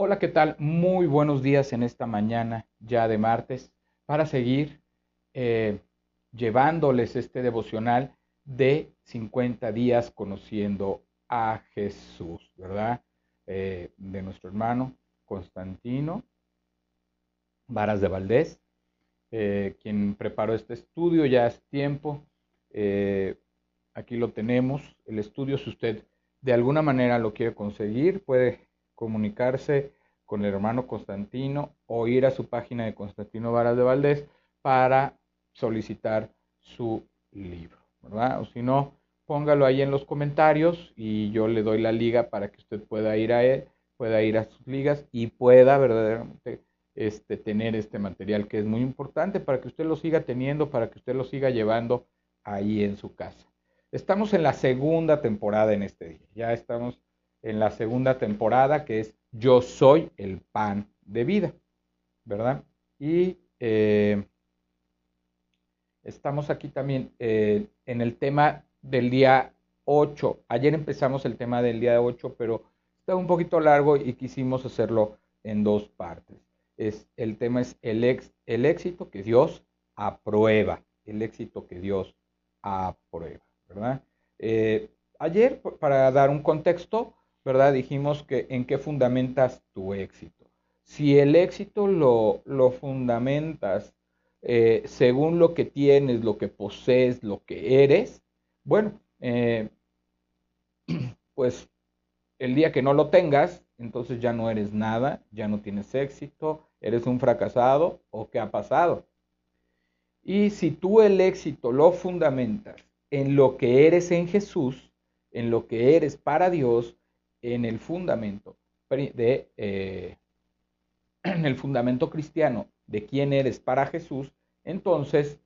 Hola, ¿qué tal? Muy buenos días en esta mañana ya de martes para seguir eh, llevándoles este devocional de 50 días conociendo a Jesús, ¿verdad? Eh, de nuestro hermano Constantino Varas de Valdés, eh, quien preparó este estudio ya hace tiempo. aquí lo tenemos, el estudio, si usted de alguna manera lo quiere conseguir, puede comunicarse con el hermano Constantino o ir a su página de Constantino Varas de Valdés para solicitar su libro, ¿verdad? O si no, póngalo ahí en los comentarios y yo le doy la liga para que usted pueda ir a él, pueda ir a sus ligas y pueda verdaderamente este, tener este material que es muy importante para que usted lo siga teniendo, para que usted lo siga llevando ahí en su casa. Estamos en la segunda temporada en este día. Ya estamos en la segunda temporada que es Yo soy el pan de vida, ¿verdad? Y eh, estamos aquí también eh, en el tema del día 8. Ayer empezamos el tema del día 8, pero está un poquito largo y quisimos hacerlo en dos partes. Es, el tema es el, ex, el éxito que Dios aprueba, el éxito que Dios aprueba. ¿verdad? Eh, ayer, para dar un contexto, ¿verdad? Dijimos que en qué fundamentas tu éxito. Si el éxito lo, lo fundamentas eh, según lo que tienes, lo que posees, lo que eres, bueno, eh, pues el día que no lo tengas, entonces ya no eres nada, ya no tienes éxito, eres un fracasado o qué ha pasado. Y si tú el éxito lo fundamentas en lo que eres en Jesús, en lo que eres para Dios, en el fundamento de eh, en el fundamento cristiano de quién eres para Jesús, entonces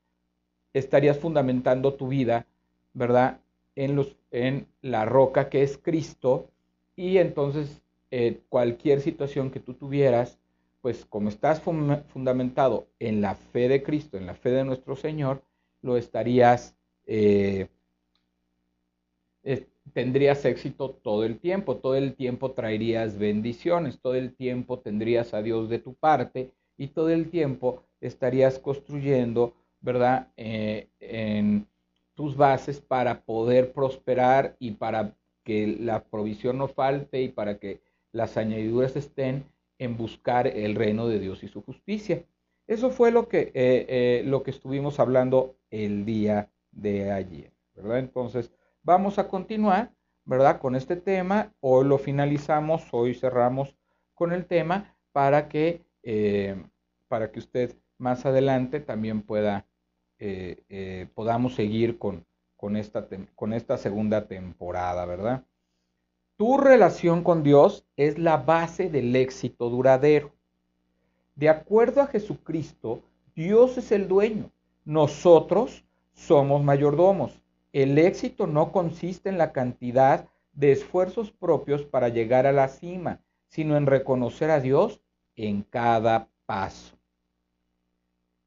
estarías fundamentando tu vida, ¿verdad? En, los, en la roca que es Cristo y entonces eh, cualquier situación que tú tuvieras, pues como estás fundamentado en la fe de Cristo, en la fe de nuestro Señor, lo estarías eh, tendrías éxito todo el tiempo, todo el tiempo traerías bendiciones, todo el tiempo tendrías a Dios de tu parte y todo el tiempo estarías construyendo, ¿verdad? Eh, en tus bases para poder prosperar y para que la provisión no falte y para que las añadiduras estén en buscar el reino de Dios y su justicia. Eso fue lo que, eh, lo que estuvimos hablando el día de ayer, ¿verdad? Entonces, vamos a continuar, ¿verdad? Con este tema. Hoy lo finalizamos, hoy cerramos con el tema para que, eh, para que usted más adelante también pueda, eh, eh, podamos seguir con, con, esta, con esta segunda temporada, ¿verdad? Tu relación con Dios es la base del éxito duradero. De acuerdo a Jesucristo, Dios es el dueño. Nosotros somos mayordomos. El éxito no consiste en la cantidad de esfuerzos propios para llegar a la cima, sino en reconocer a Dios en cada paso.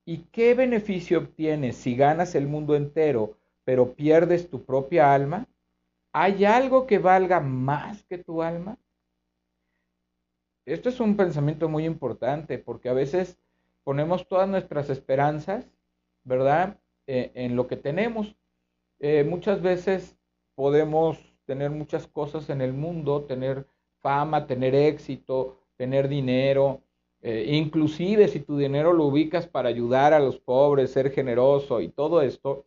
¿Y qué beneficio obtienes si ganas el mundo entero, pero pierdes tu propia alma? ¿Hay algo que valga más que tu alma? Esto es un pensamiento muy importante porque a veces ponemos todas nuestras esperanzas, ¿verdad? Eh, en lo que tenemos. Eh, muchas veces podemos tener muchas cosas en el mundo, tener fama, tener éxito, tener dinero, eh, inclusive si tu dinero lo ubicas para ayudar a los pobres, ser generoso y todo esto,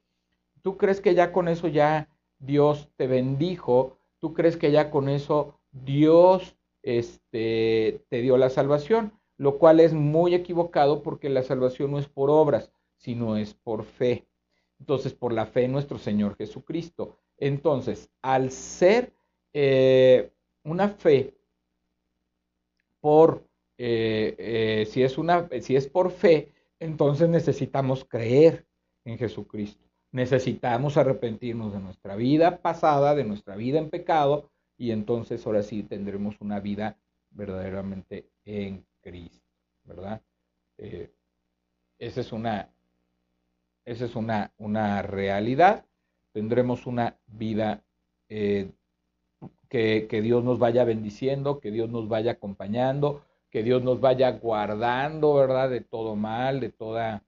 tú crees que ya con eso ya Dios te bendijo, tú crees que ya con eso Dios este, te dio la salvación, lo cual es muy equivocado porque la salvación no es por obras, sino es por fe. Entonces, por la fe en nuestro Señor Jesucristo. Entonces, al ser eh, una fe por, eh, eh, si, es una, si es por fe, entonces necesitamos creer en Jesucristo. Necesitamos arrepentirnos de nuestra vida pasada, de nuestra vida en pecado, y entonces ahora sí tendremos una vida verdaderamente en Cristo, ¿verdad? esa es una, esa es una, una realidad. Tendremos una vida eh, que, que Dios nos vaya bendiciendo, que Dios nos vaya acompañando, que Dios nos vaya guardando, ¿verdad? De todo mal, de toda,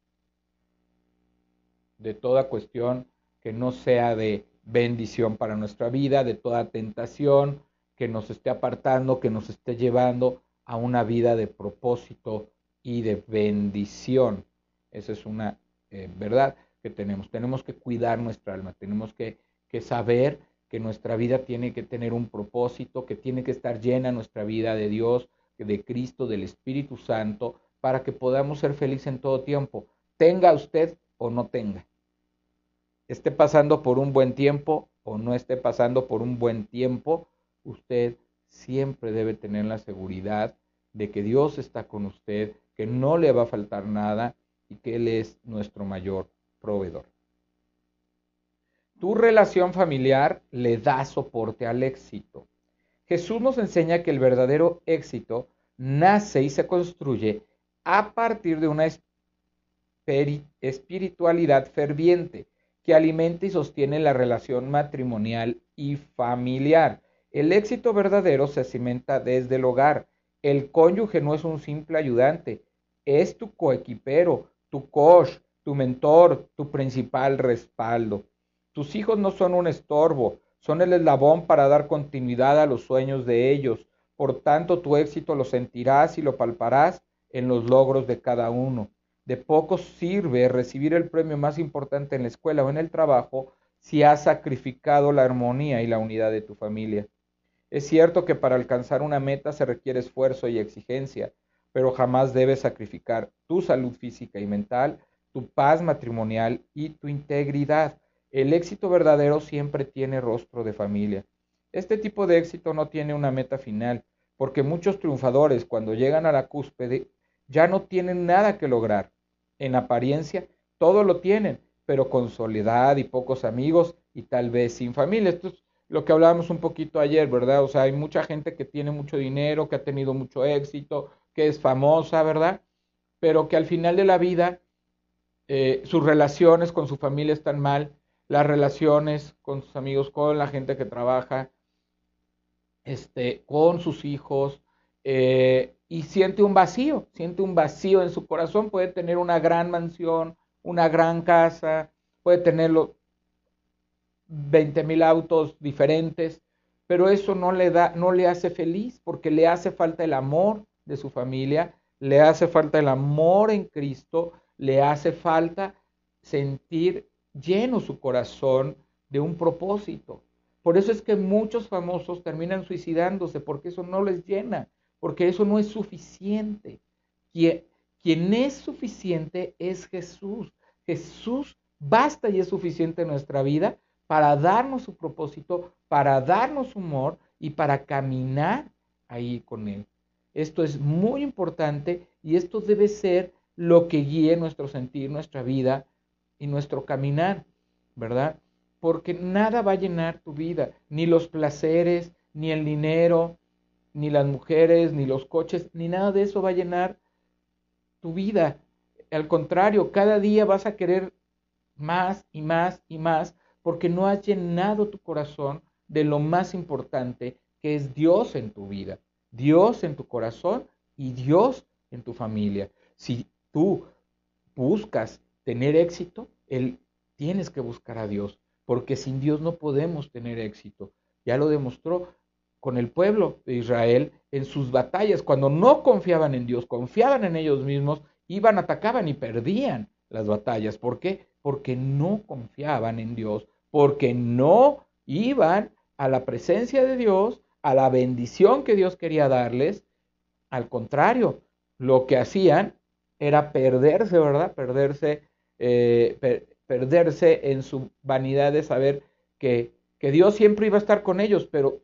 de toda cuestión que no sea de bendición para nuestra vida, de toda tentación que nos esté apartando, que nos esté llevando a una vida de propósito y de bendición. Esa es una eh, verdad que tenemos. Tenemos que cuidar nuestra alma, tenemos que, que saber que nuestra vida tiene que tener un propósito, que tiene que estar llena nuestra vida de Dios, de Cristo, del Espíritu Santo, para que podamos ser felices en todo tiempo, tenga usted o no tenga. Esté pasando por un buen tiempo o no esté pasando por un buen tiempo, usted siempre debe tener la seguridad de que Dios está con usted, que no le va a faltar nada y que Él es nuestro mayor proveedor. Tu relación familiar le da soporte al éxito. Jesús nos enseña que el verdadero éxito nace y se construye a partir de una espiritualidad ferviente que alimenta y sostiene la relación matrimonial y familiar. El éxito verdadero se cimenta desde el hogar. El cónyuge no es un simple ayudante, es tu coequipero, tu coach, tu mentor, tu principal respaldo. Tus hijos no son un estorbo, son el eslabón para dar continuidad a los sueños de ellos. Por tanto, tu éxito lo sentirás y lo palparás en los logros de cada uno. De poco sirve recibir el premio más importante en la escuela o en el trabajo si has sacrificado la armonía y la unidad de tu familia. Es cierto que para alcanzar una meta se requiere esfuerzo y exigencia, pero jamás debes sacrificar tu salud física y mental, tu paz matrimonial y tu integridad. El éxito verdadero siempre tiene rostro de familia. Este tipo de éxito no tiene una meta final, porque muchos triunfadores cuando llegan a la cúspide ya no tienen nada que lograr. En apariencia, todo lo tienen, pero con soledad y pocos amigos y tal vez sin familia. Esto es lo que hablábamos un poquito ayer, ¿verdad? O sea, hay mucha gente que tiene mucho dinero, que ha tenido mucho éxito, que es famosa, ¿verdad? Pero que al final de la vida eh, sus relaciones con su familia están mal, las relaciones con sus amigos, con la gente que trabaja, este, con sus hijos, eh, y siente un vacío, siente un vacío en su corazón, puede tener una gran mansión, una gran casa, puede tener 20 mil autos diferentes, pero eso no le da, no le hace feliz porque le hace falta el amor de su familia, le hace falta el amor en Cristo, le hace falta sentir lleno su corazón de un propósito. Por eso es que muchos famosos terminan suicidándose, porque eso no les llena, porque eso no es suficiente. Quien, quien es suficiente es Jesús. Jesús basta y es suficiente en nuestra vida para darnos su propósito, para darnos humor y para caminar ahí con Él. Esto es muy importante y esto debe ser lo que guíe nuestro sentir, nuestra vida y nuestro caminar, ¿verdad? Porque nada va a llenar tu vida, ni los placeres, ni el dinero, ni las mujeres, ni los coches, ni nada de eso va a llenar tu vida. Al contrario, cada día vas a querer más y más y más porque no has llenado tu corazón de lo más importante que es Dios en tu vida, Dios en tu corazón y Dios en tu familia. Si tú buscas tener éxito, él, tienes que buscar a Dios, porque sin Dios no podemos tener éxito. Ya lo demostró con el pueblo de Israel en sus batallas, cuando no confiaban en Dios, confiaban en ellos mismos, iban, atacaban y perdían las batallas. ¿Por qué? Porque no confiaban en Dios, porque no iban a la presencia de Dios, a la bendición que Dios quería darles. Al contrario, lo que hacían era perderse, ¿verdad? Perderse, eh, perderse en su vanidad de saber que, que Dios siempre iba a estar con ellos, pero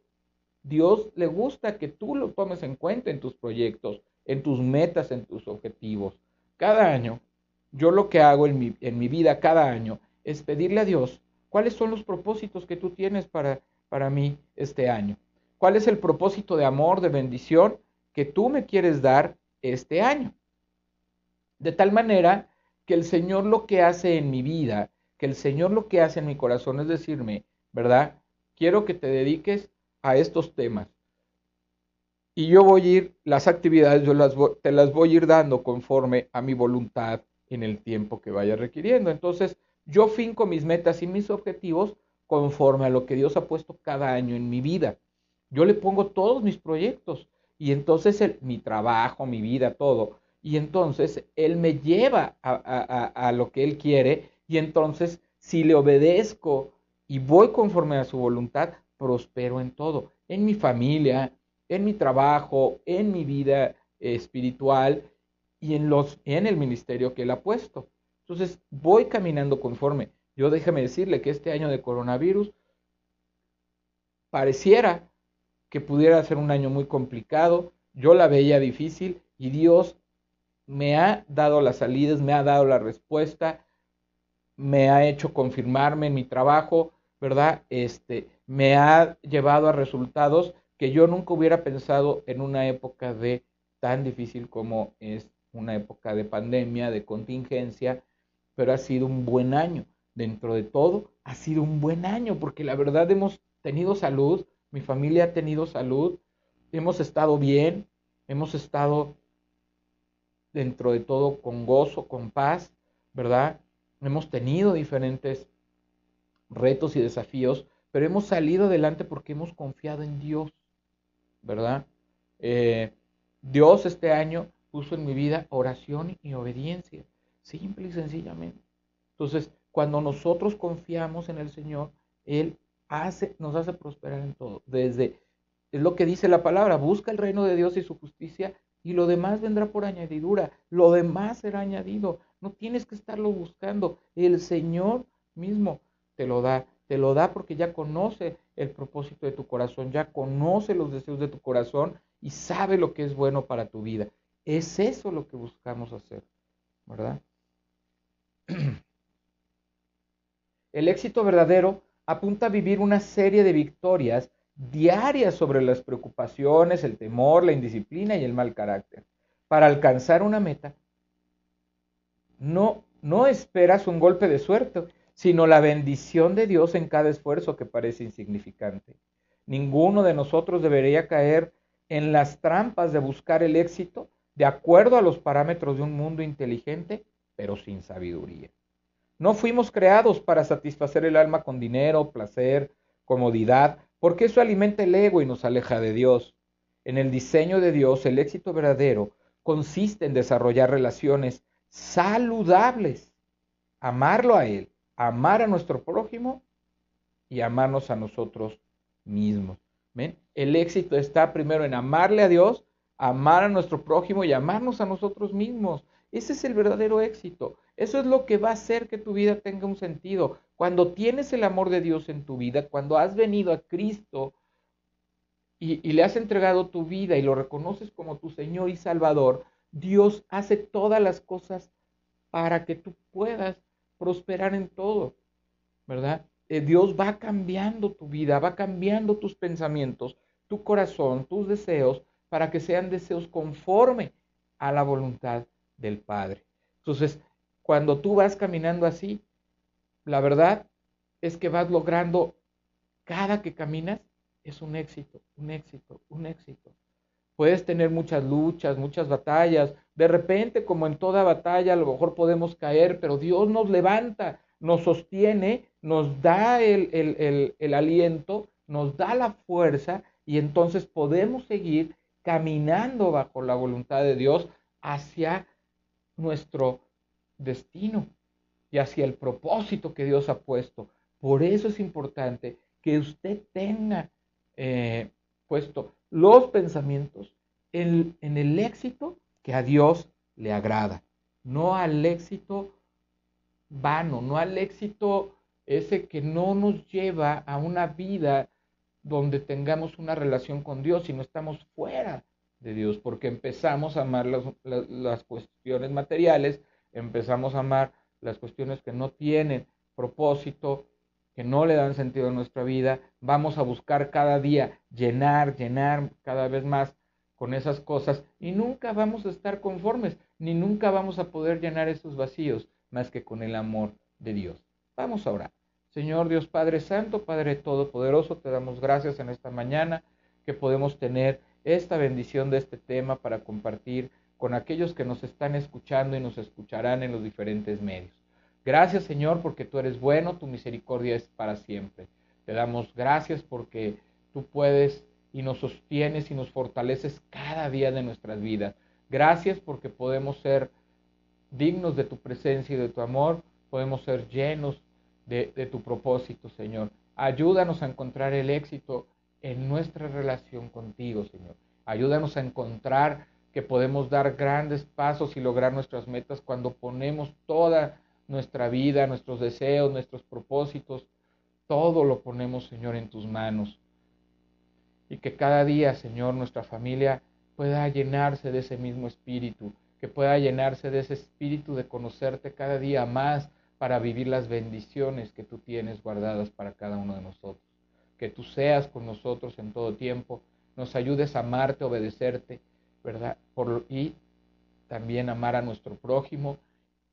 Dios le gusta que tú lo tomes en cuenta en tus proyectos, en tus metas, en tus objetivos. Cada año, yo lo que hago en mi, en mi vida cada año es pedirle a Dios cuáles son los propósitos que tú tienes para, para mí este año. ¿Cuál es el propósito de amor, de bendición que tú me quieres dar este año? De tal manera que el Señor lo que hace en mi vida, que el Señor lo que hace en mi corazón es decirme, ¿verdad? Quiero que te dediques a estos temas. Y yo voy a ir, las actividades yo las te las voy a ir dando conforme a mi voluntad en el tiempo que vaya requiriendo. Entonces, yo finco mis metas y mis objetivos conforme a lo que Dios ha puesto cada año en mi vida. Yo le pongo todos mis proyectos y entonces mi trabajo, mi vida, todo. Y entonces Él me lleva a, a lo que Él quiere y entonces si le obedezco y voy conforme a su voluntad, prospero en todo, en mi familia, en mi trabajo, en mi vida espiritual y en, los, en el ministerio que él ha puesto. Entonces, voy caminando conforme. Yo déjame decirle que este año de coronavirus pareciera que pudiera ser un año muy complicado. Yo la veía difícil y Dios me ha dado las salidas, me ha dado la respuesta, me ha hecho confirmarme en mi trabajo, ¿verdad? Este, me ha llevado a resultados que yo nunca hubiera pensado en una época de tan difícil como es una época de pandemia, de contingencia, pero ha sido un buen año. Dentro de todo, ha sido un buen año, porque la verdad hemos tenido salud, mi familia ha tenido salud, hemos estado bien, hemos estado dentro de todo con gozo, con paz, ¿verdad? Hemos tenido diferentes retos y desafíos, pero hemos salido adelante porque hemos confiado en Dios. ¿verdad? Eh, Dios este año puso en mi vida oración y obediencia, simple y sencillamente. Entonces, cuando nosotros confiamos en el Señor, Él nos hace prosperar en todo. Desde, es lo que dice la palabra, busca el reino de Dios y su justicia y lo demás vendrá por añadidura, lo demás será añadido. No tienes que estarlo buscando, el Señor mismo te lo da. Te lo da porque ya conoce el propósito de tu corazón, ya conoce los deseos de tu corazón y sabe lo que es bueno para tu vida. Es eso lo que buscamos hacer, ¿verdad? El éxito verdadero apunta a vivir una serie de victorias diarias sobre las preocupaciones, el temor, la indisciplina y el mal carácter. Para alcanzar una meta, no, esperas un golpe de suerte, sino la bendición de Dios en cada esfuerzo que parece insignificante. Ninguno de nosotros debería caer en las trampas de buscar el éxito de acuerdo a los parámetros de un mundo inteligente, pero sin sabiduría. No fuimos creados para satisfacer el alma con dinero, placer, comodidad, porque eso alimenta el ego y nos aleja de Dios. En el diseño de Dios, el éxito verdadero consiste en desarrollar relaciones saludables, amarlo a Él amar a nuestro prójimo y amarnos a nosotros mismos. El éxito está primero en amarle a Dios, amar a nuestro prójimo y amarnos a nosotros mismos. Ese es el verdadero éxito. Eso es lo que va a hacer que tu vida tenga un sentido. Cuando tienes el amor de Dios en tu vida, cuando has venido a Cristo y, le has entregado tu vida y lo reconoces como tu Señor y Salvador, Dios hace todas las cosas para que tú puedas prosperar en todo, ¿verdad? Eh, Dios va cambiando tu vida, va cambiando tus pensamientos, tu corazón, tus deseos, para que sean deseos conforme a la voluntad del Padre. Entonces, cuando tú vas caminando así, la verdad es que vas logrando, cada que caminas, es un éxito, un éxito, un éxito. Puedes tener muchas luchas, muchas batallas. De repente, como en toda batalla, a lo mejor podemos caer, pero Dios nos levanta, nos sostiene, nos da el, el, aliento, nos da la fuerza y entonces podemos seguir caminando bajo la voluntad de Dios hacia nuestro destino y hacia el propósito que Dios ha puesto. Por eso es importante que usted tenga eh, puesto los pensamientos en, en el éxito que a Dios le agrada, no al éxito vano, no al éxito ese que no nos lleva a una vida donde tengamos una relación con Dios, sino estamos fuera de Dios, porque empezamos a amar las, las, las, cuestiones materiales, empezamos a amar las cuestiones que no tienen propósito, que no le dan sentido a nuestra vida, vamos a buscar cada día llenar, llenar cada vez más con esas cosas y nunca vamos a estar conformes, ni nunca vamos a poder llenar esos vacíos más que con el amor de Dios. Vamos a orar. Señor Dios Padre Santo, Padre Todopoderoso, te damos gracias en esta mañana que podemos tener esta bendición de este tema para compartir con aquellos que nos están escuchando y nos escucharán en los diferentes medios. Gracias Señor porque tú eres bueno, tu misericordia es para siempre. Te damos gracias porque tú puedes y nos sostienes y nos fortaleces cada día de nuestras vidas. Gracias porque podemos ser dignos de tu presencia y de tu amor, podemos ser llenos de, de tu propósito, Señor. Ayúdanos a encontrar el éxito en nuestra relación contigo, Señor. Ayúdanos a encontrar que podemos dar grandes pasos y lograr nuestras metas cuando ponemos toda nuestra vida, nuestros deseos, nuestros propósitos, todo lo ponemos, Señor, en tus manos. Y que cada día, Señor, nuestra familia pueda llenarse de ese mismo espíritu, que pueda llenarse de ese espíritu de conocerte cada día más para vivir las bendiciones que tú tienes guardadas para cada uno de nosotros que tú seas con nosotros en todo tiempo, nos ayudes a amarte, obedecerte, ¿verdad? Por, y también amar a nuestro prójimo,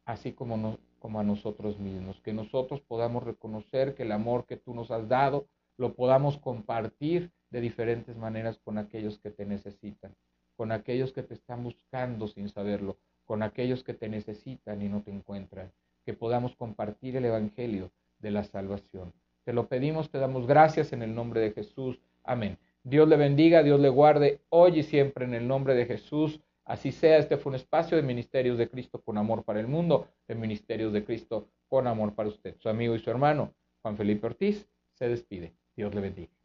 así como, como a nosotros mismos. Que nosotros podamos reconocer que el amor que tú nos has dado lo podamos compartir de diferentes maneras con aquellos que te necesitan, con aquellos que te están buscando sin saberlo, con aquellos que te necesitan y no te encuentran. Que podamos compartir el Evangelio de la salvación. Te lo pedimos, te damos gracias en el nombre de Jesús. Amén. Dios le bendiga, Dios le guarde hoy y siempre en el nombre de Jesús. Así sea, este fue un espacio de Ministerios de Cristo con amor para el mundo, de Ministerios de Cristo con amor para usted. Su amigo y su hermano, Juan Felipe Ortiz, se despide. Dios le bendiga.